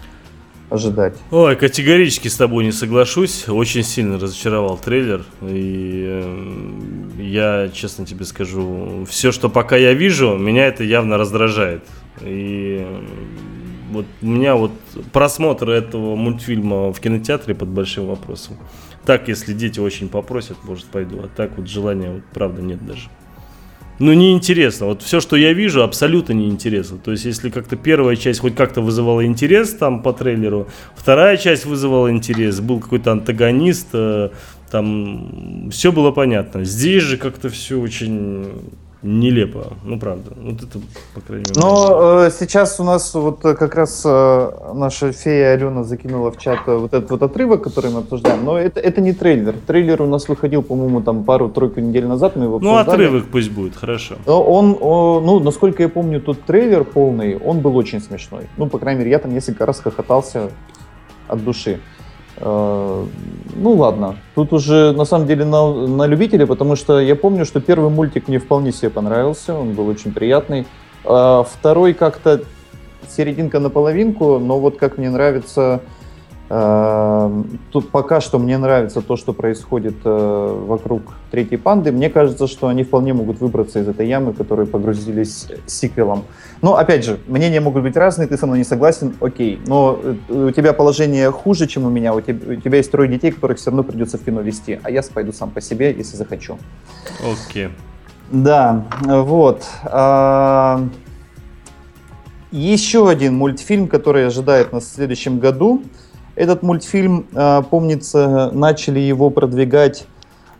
ожидать. Ой, категорически с тобой не соглашусь. Очень сильно разочаровал трейлер. И э, я, честно тебе скажу, все, что пока я вижу, меня это явно раздражает. И э, вот у меня вот просмотр этого мультфильма в кинотеатре под большим вопросом. Так, если дети очень попросят, может, пойду. А так вот желания, вот, правда, нет даже ну, неинтересно. Вот все, что я вижу, абсолютно неинтересно. То есть, если как-то первая часть хоть как-то вызывала интерес там по трейлеру, вторая часть вызывала интерес, был какой-то антагонист, э, там все было понятно. Здесь же как-то все очень нелепо, ну правда, вот это по крайней мере. Но э, сейчас у нас вот э, как раз э, наша фея Алена закинула в чат э, вот этот вот отрывок, который мы обсуждаем, но это, это не трейлер. Трейлер у нас выходил, по-моему, там пару-тройку недель назад, мы его ну, обсуждали. Ну отрывок пусть будет, хорошо. Но он, о, ну, насколько я помню, тот трейлер полный, он был очень смешной. Ну, по крайней мере, я там несколько раз хохотался от души. Э, ну ладно, тут уже на самом деле на, на любителя, потому что я помню, что первый мультик мне вполне себе понравился, он был очень приятный. А второй как-то серединка на половинку, но вот как мне нравится тут пока что мне нравится то, что происходит э, вокруг третьей панды. Мне кажется, что они вполне могут выбраться из этой ямы, которые погрузились сиквелом. Но, опять же, мнения могут быть разные, ты со мной не согласен, окей. Но э, у тебя положение хуже, чем у меня. У тебя, у тебя есть трое детей, которых все равно придется в кино вести. А я пойду сам по себе, если захочу. Окей. Okay. Да, вот. А... Еще один мультфильм, который ожидает нас в следующем году – этот мультфильм, а, помнится, начали его продвигать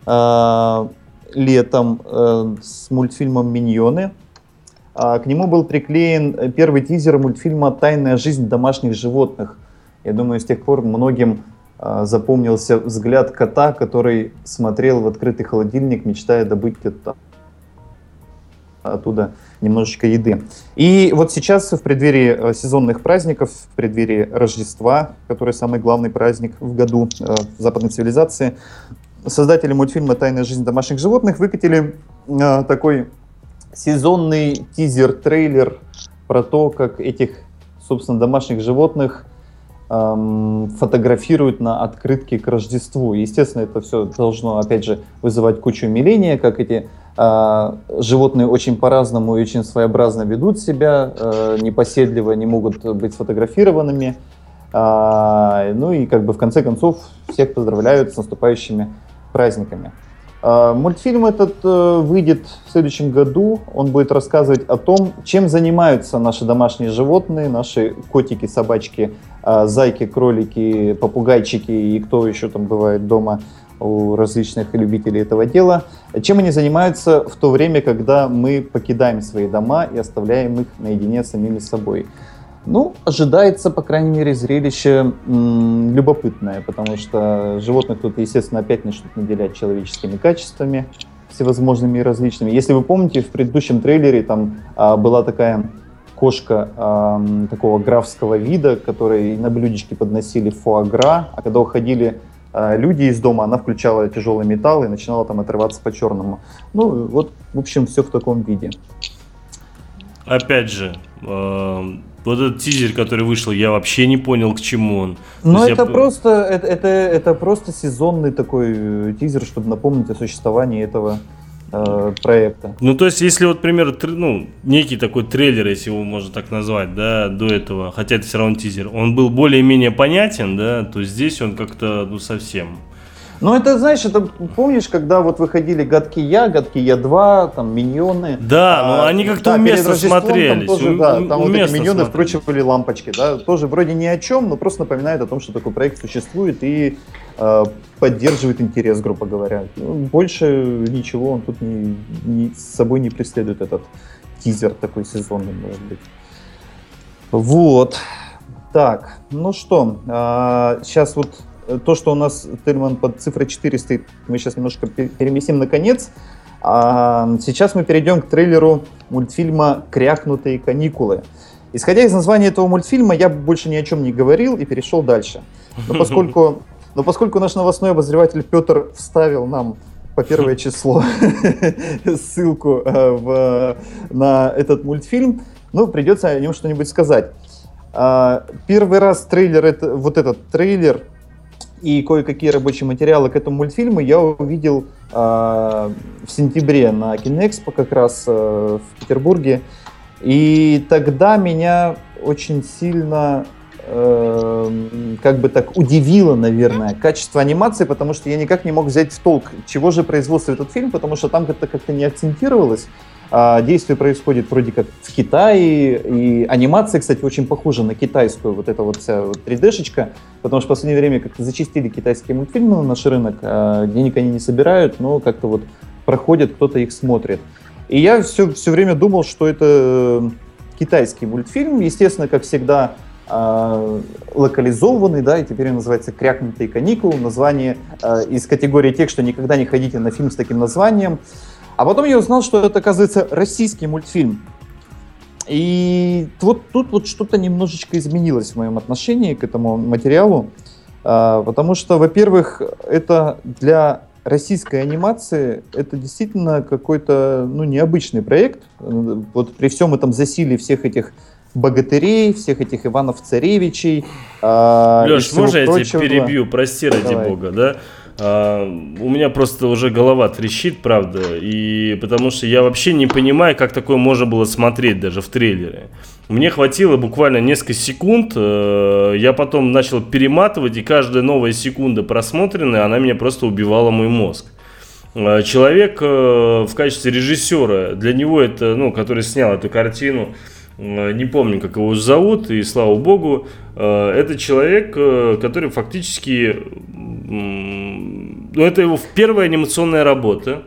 а, летом э, с мультфильмом «Миньоны». А, к нему был приклеен первый тизер мультфильма «Тайная жизнь домашних животных». Я думаю, с тех пор многим запомнился взгляд кота, который смотрел в открытый холодильник, мечтая добыть это оттуда немножечко еды. И вот сейчас в преддверии э, сезонных праздников, в преддверии Рождества, который самый главный праздник в году э, западной цивилизации, создатели мультфильма «Тайная жизнь домашних животных» выкатили э, такой сезонный тизер-трейлер про то, как этих, собственно, домашних животных эм, фотографируют на открытке к Рождеству. Естественно, это все должно, опять же, вызывать кучу умиления, как эти животные очень по-разному и очень своеобразно ведут себя, э, непоседливо не могут быть сфотографированными. А, ну и как бы в конце концов всех поздравляют с наступающими праздниками. А, мультфильм этот э, выйдет в следующем году. Он будет рассказывать о том, чем занимаются наши домашние животные, наши котики, собачки, зайки, кролики, попугайчики и кто еще там бывает дома у различных любителей этого дела. Чем они занимаются в то время, когда мы покидаем свои дома и оставляем их наедине с самими собой? Ну, ожидается, по крайней мере, зрелище м, любопытное, потому что животных тут, естественно, опять начнут наделять человеческими качествами. всевозможными и различными. Если вы помните, в предыдущем трейлере там а, была такая кошка а, такого графского вида, которой на блюдечке подносили фуагра, а когда уходили люди из дома, она включала тяжелый металл и начинала там отрываться по черному. Ну, вот, в общем, все в таком виде. Опять же, э, вот этот тизер, который вышел, я вообще не понял, к чему он. Ну, это я... просто, это, это, это просто сезонный такой э, тизер, чтобы напомнить о существовании этого э, проекта. Ну, то есть, если вот, например, ну, некий такой трейлер, если его можно так назвать, да, до этого, хотя это все равно тизер, он был более-менее понятен, да, то здесь он как-то, ну, совсем ну, это, знаешь, это помнишь, когда вот выходили «Гадкий я», «Гадкий я 2», там, «Миньоны». Да, а, но они как-то да, уместно смотрелись. Там тоже, да, там вот эти «Миньоны» вкручивали лампочки, да, тоже вроде ни о чем, но просто напоминает о том, что такой проект существует и э, поддерживает интерес, грубо говоря. Ну, больше ничего он тут не, не, с собой не преследует этот тизер такой сезонный, может быть. Вот. Так, ну что, э, сейчас вот то, что у нас Тельман под цифрой 4 стоит, мы сейчас немножко переместим на конец. А сейчас мы перейдем к трейлеру мультфильма «Крякнутые каникулы». Исходя из названия этого мультфильма, я больше ни о чем не говорил и перешел дальше. Но поскольку, но поскольку наш новостной обозреватель Петр вставил нам по первое число ссылку э, в, на этот мультфильм, ну, придется о нем что-нибудь сказать. А, первый раз трейлер, это, вот этот трейлер и кое-какие рабочие материалы к этому мультфильму я увидел э, в сентябре на Кинэкспо как раз э, в Петербурге. И тогда меня очень сильно э, как бы так удивило, наверное, качество анимации, потому что я никак не мог взять в толк, чего же производство этот фильм, потому что там как-то как-то не акцентировалось. А, действие происходит вроде как в Китае, и анимация, кстати, очень похожа на китайскую, вот эта вот вся вот 3D-шечка, потому что в последнее время как-то зачистили китайские мультфильмы на наш рынок, а денег они не собирают, но как-то вот проходят, кто-то их смотрит. И я все, все время думал, что это э, китайский мультфильм, естественно, как всегда, э, локализованный, да, и теперь он называется «Крякнутые каникулы», название э, из категории тех, что никогда не ходите на фильм с таким названием. А потом я узнал, что это, оказывается, российский мультфильм. И вот тут вот что-то немножечко изменилось в моем отношении к этому материалу. А, потому что, во-первых, это для российской анимации это действительно какой-то ну, необычный проект. Вот при всем этом засилии всех этих богатырей, всех этих Иванов-царевичей. А, Леш, можно я тебя перебью? Прости ради Давай. бога, да? А, у меня просто уже голова трещит, правда, и потому что я вообще не понимаю, как такое можно было смотреть даже в трейлере. Мне хватило буквально несколько секунд, э, я потом начал перематывать, и каждая новая секунда просмотренная, она меня просто убивала мой мозг. Э, человек э, в качестве режиссера, для него это, ну, который снял эту картину, не помню, как его зовут, и слава богу, это человек, который фактически это его первая анимационная работа.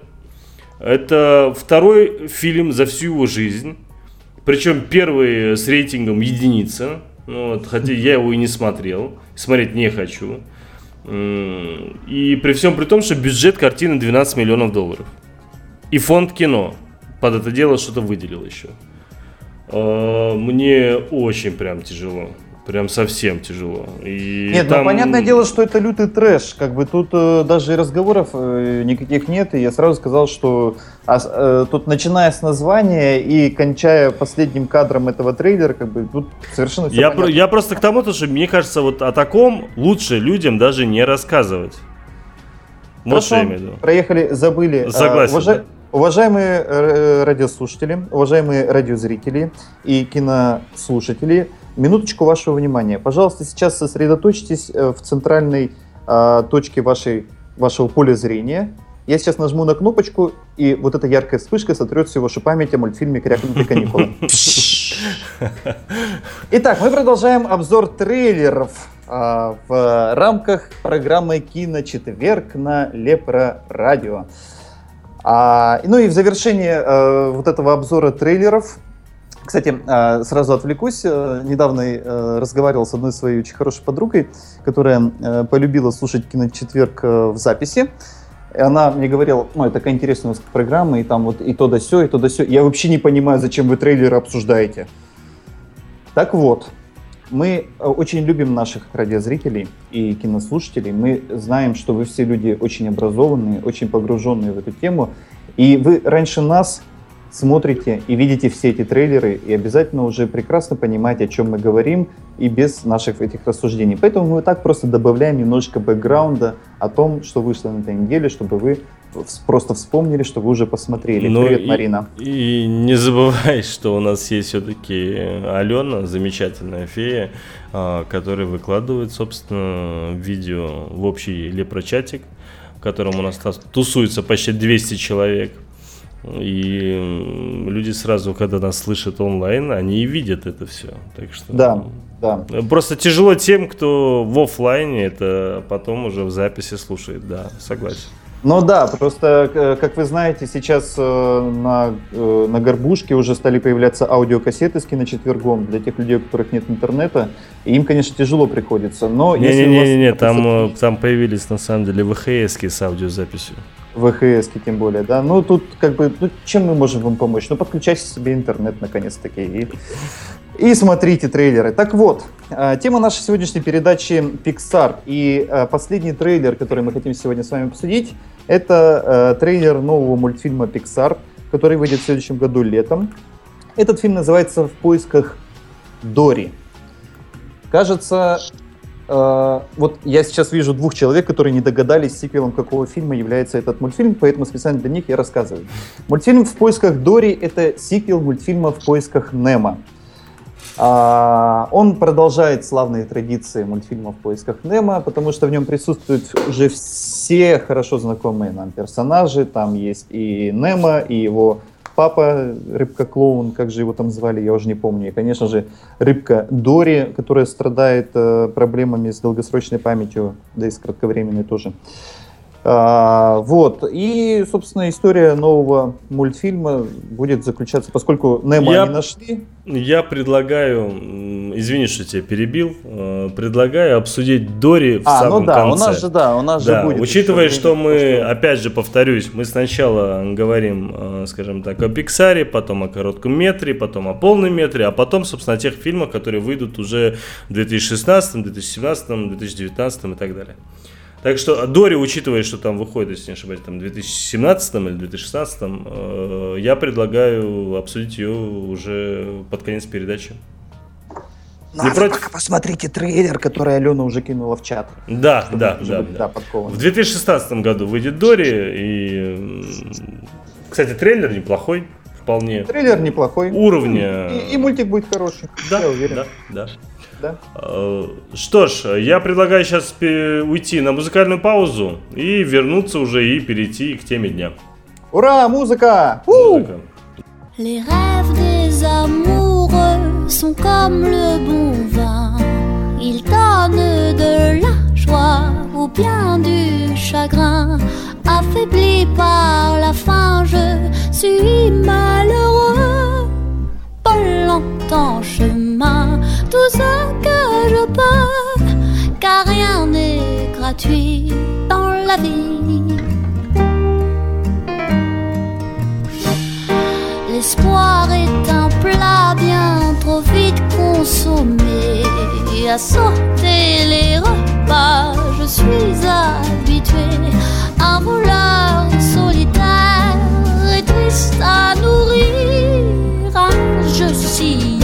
Это второй фильм за всю его жизнь. Причем первый с рейтингом единица. Ну, вот, хотя я его и не смотрел. Смотреть не хочу. И при всем при том, что бюджет картины 12 миллионов долларов. И фонд кино под это дело что-то выделил еще. А, мне очень прям тяжело. Прям совсем тяжело. И нет, ну, там... ну понятное дело, что это лютый трэш. Как бы тут э, даже разговоров э, никаких нет. И я сразу сказал, что а, э, тут начиная с названия и кончая последним кадром этого трейлера, как бы тут совершенно все я, про, я просто к тому, что мне кажется, вот о таком лучше людям даже не рассказывать. Вот виду. Проехали, забыли. Согласен. Уважа... Да? Уважаемые э, радиослушатели, уважаемые радиозрители и кинослушатели, минуточку вашего внимания. Пожалуйста, сейчас сосредоточьтесь э, в центральной э, точке вашей, вашего поля зрения. Я сейчас нажму на кнопочку, и вот эта яркая вспышка сотрет с вашей памяти о мультфильме «Крякнутые каникулы». Итак, мы продолжаем обзор трейлеров э, в рамках программы «Киночетверг» на Лепро Радио. А, ну и в завершение э, вот этого обзора трейлеров кстати, а, сразу отвлекусь. Э, недавно э, разговаривал с одной своей очень хорошей подругой, которая э, полюбила слушать киночетверг в записи. И она мне говорила, ну, это такая интересная у нас программа, и там вот и то да сё, и то да сё. Я вообще не понимаю, зачем вы трейлеры обсуждаете. Так вот, мы очень любим наших радиозрителей и кинослушателей. Мы знаем, что вы все люди очень образованные, очень погруженные в эту тему. И вы раньше нас смотрите и видите все эти трейлеры, и обязательно уже прекрасно понимаете, о чем мы говорим, и без наших этих рассуждений. Поэтому мы так просто добавляем немножечко бэкграунда о том, что вышло на этой неделе, чтобы вы просто вспомнили, что вы уже посмотрели. Ну Привет, и, Марина. И не забывай, что у нас есть все-таки Алена, замечательная фея, а, которая выкладывает, собственно, видео в общий лепрочатик, в котором у нас тусуется почти 200 человек. И люди сразу, когда нас слышат онлайн, они и видят это все. Так что да, да. Просто тяжело тем, кто в офлайне, это потом уже в записи слушает. Да, согласен. Ну да, просто, как вы знаете, сейчас э, на, э, на горбушке уже стали появляться аудиокассеты с киночетвергом для тех людей, у которых нет интернета. И им, конечно, тяжело приходится. Но не, если не, не, не, не, там, э, там появились на самом деле ВХС с аудиозаписью. ВХС тем более, да. Ну тут как бы, ну, чем мы можем вам помочь? Ну подключайте себе интернет наконец-таки и, и смотрите трейлеры. Так вот, тема нашей сегодняшней передачи Pixar. И последний трейлер, который мы хотим сегодня с вами обсудить, это э, трейлер нового мультфильма Pixar, который выйдет в следующем году летом. Этот фильм называется «В поисках Дори». Кажется, э, вот я сейчас вижу двух человек, которые не догадались, сиквелом какого фильма является этот мультфильм, поэтому специально для них я рассказываю. Мультфильм «В поисках Дори» — это сиквел мультфильма «В поисках Немо». А, он продолжает славные традиции мультфильма «В поисках Немо», потому что в нем присутствуют уже все хорошо знакомые нам персонажи. Там есть и Немо, и его папа, рыбка-клоун, как же его там звали, я уже не помню. И, конечно же, рыбка Дори, которая страдает э, проблемами с долгосрочной памятью, да и с кратковременной тоже. А, вот. И, собственно, история нового мультфильма будет заключаться, поскольку Немо я, не нашли. Я предлагаю, извини, что тебя перебил, э, предлагаю обсудить Дори в а, самом ну да, конце. у нас же, да, у нас да, же будет. Учитывая, что мы, что... опять же, повторюсь, мы сначала говорим, э, скажем так, о Пиксаре, потом о коротком метре, потом о полном метре, а потом, собственно, о тех фильмах, которые выйдут уже в 2016, 2017, 2019 и так далее. Так что Дори, учитывая, что там выходит, если не ошибаюсь, там, в 2017 или 2016, э, я предлагаю обсудить ее уже под конец передачи. Надо не против? посмотрите трейлер, который Алена уже кинула в чат. Да, да, да. да. В 2016 году выйдет Дори, и, кстати, трейлер неплохой, вполне. Трейлер неплохой. Уровня. И, и мультик будет хороший, да, я уверен. Да, да да? Э, что ж, я предлагаю сейчас уйти на музыкальную паузу и вернуться уже и перейти к теме дня. Ура, музыка! музыка. Les rêves des amoureux sont comme le bon vin. Ils donnent de la joie ou bien du chagrin. Affaibli par la faim, je suis malheureux. Pas longtemps chemin, tout ce que je peux, car rien n'est gratuit dans la vie. L'espoir est un plat bien trop vite consommé. À sauter les repas, je suis habitué. Un voleur solitaire et triste à nourrir. je suis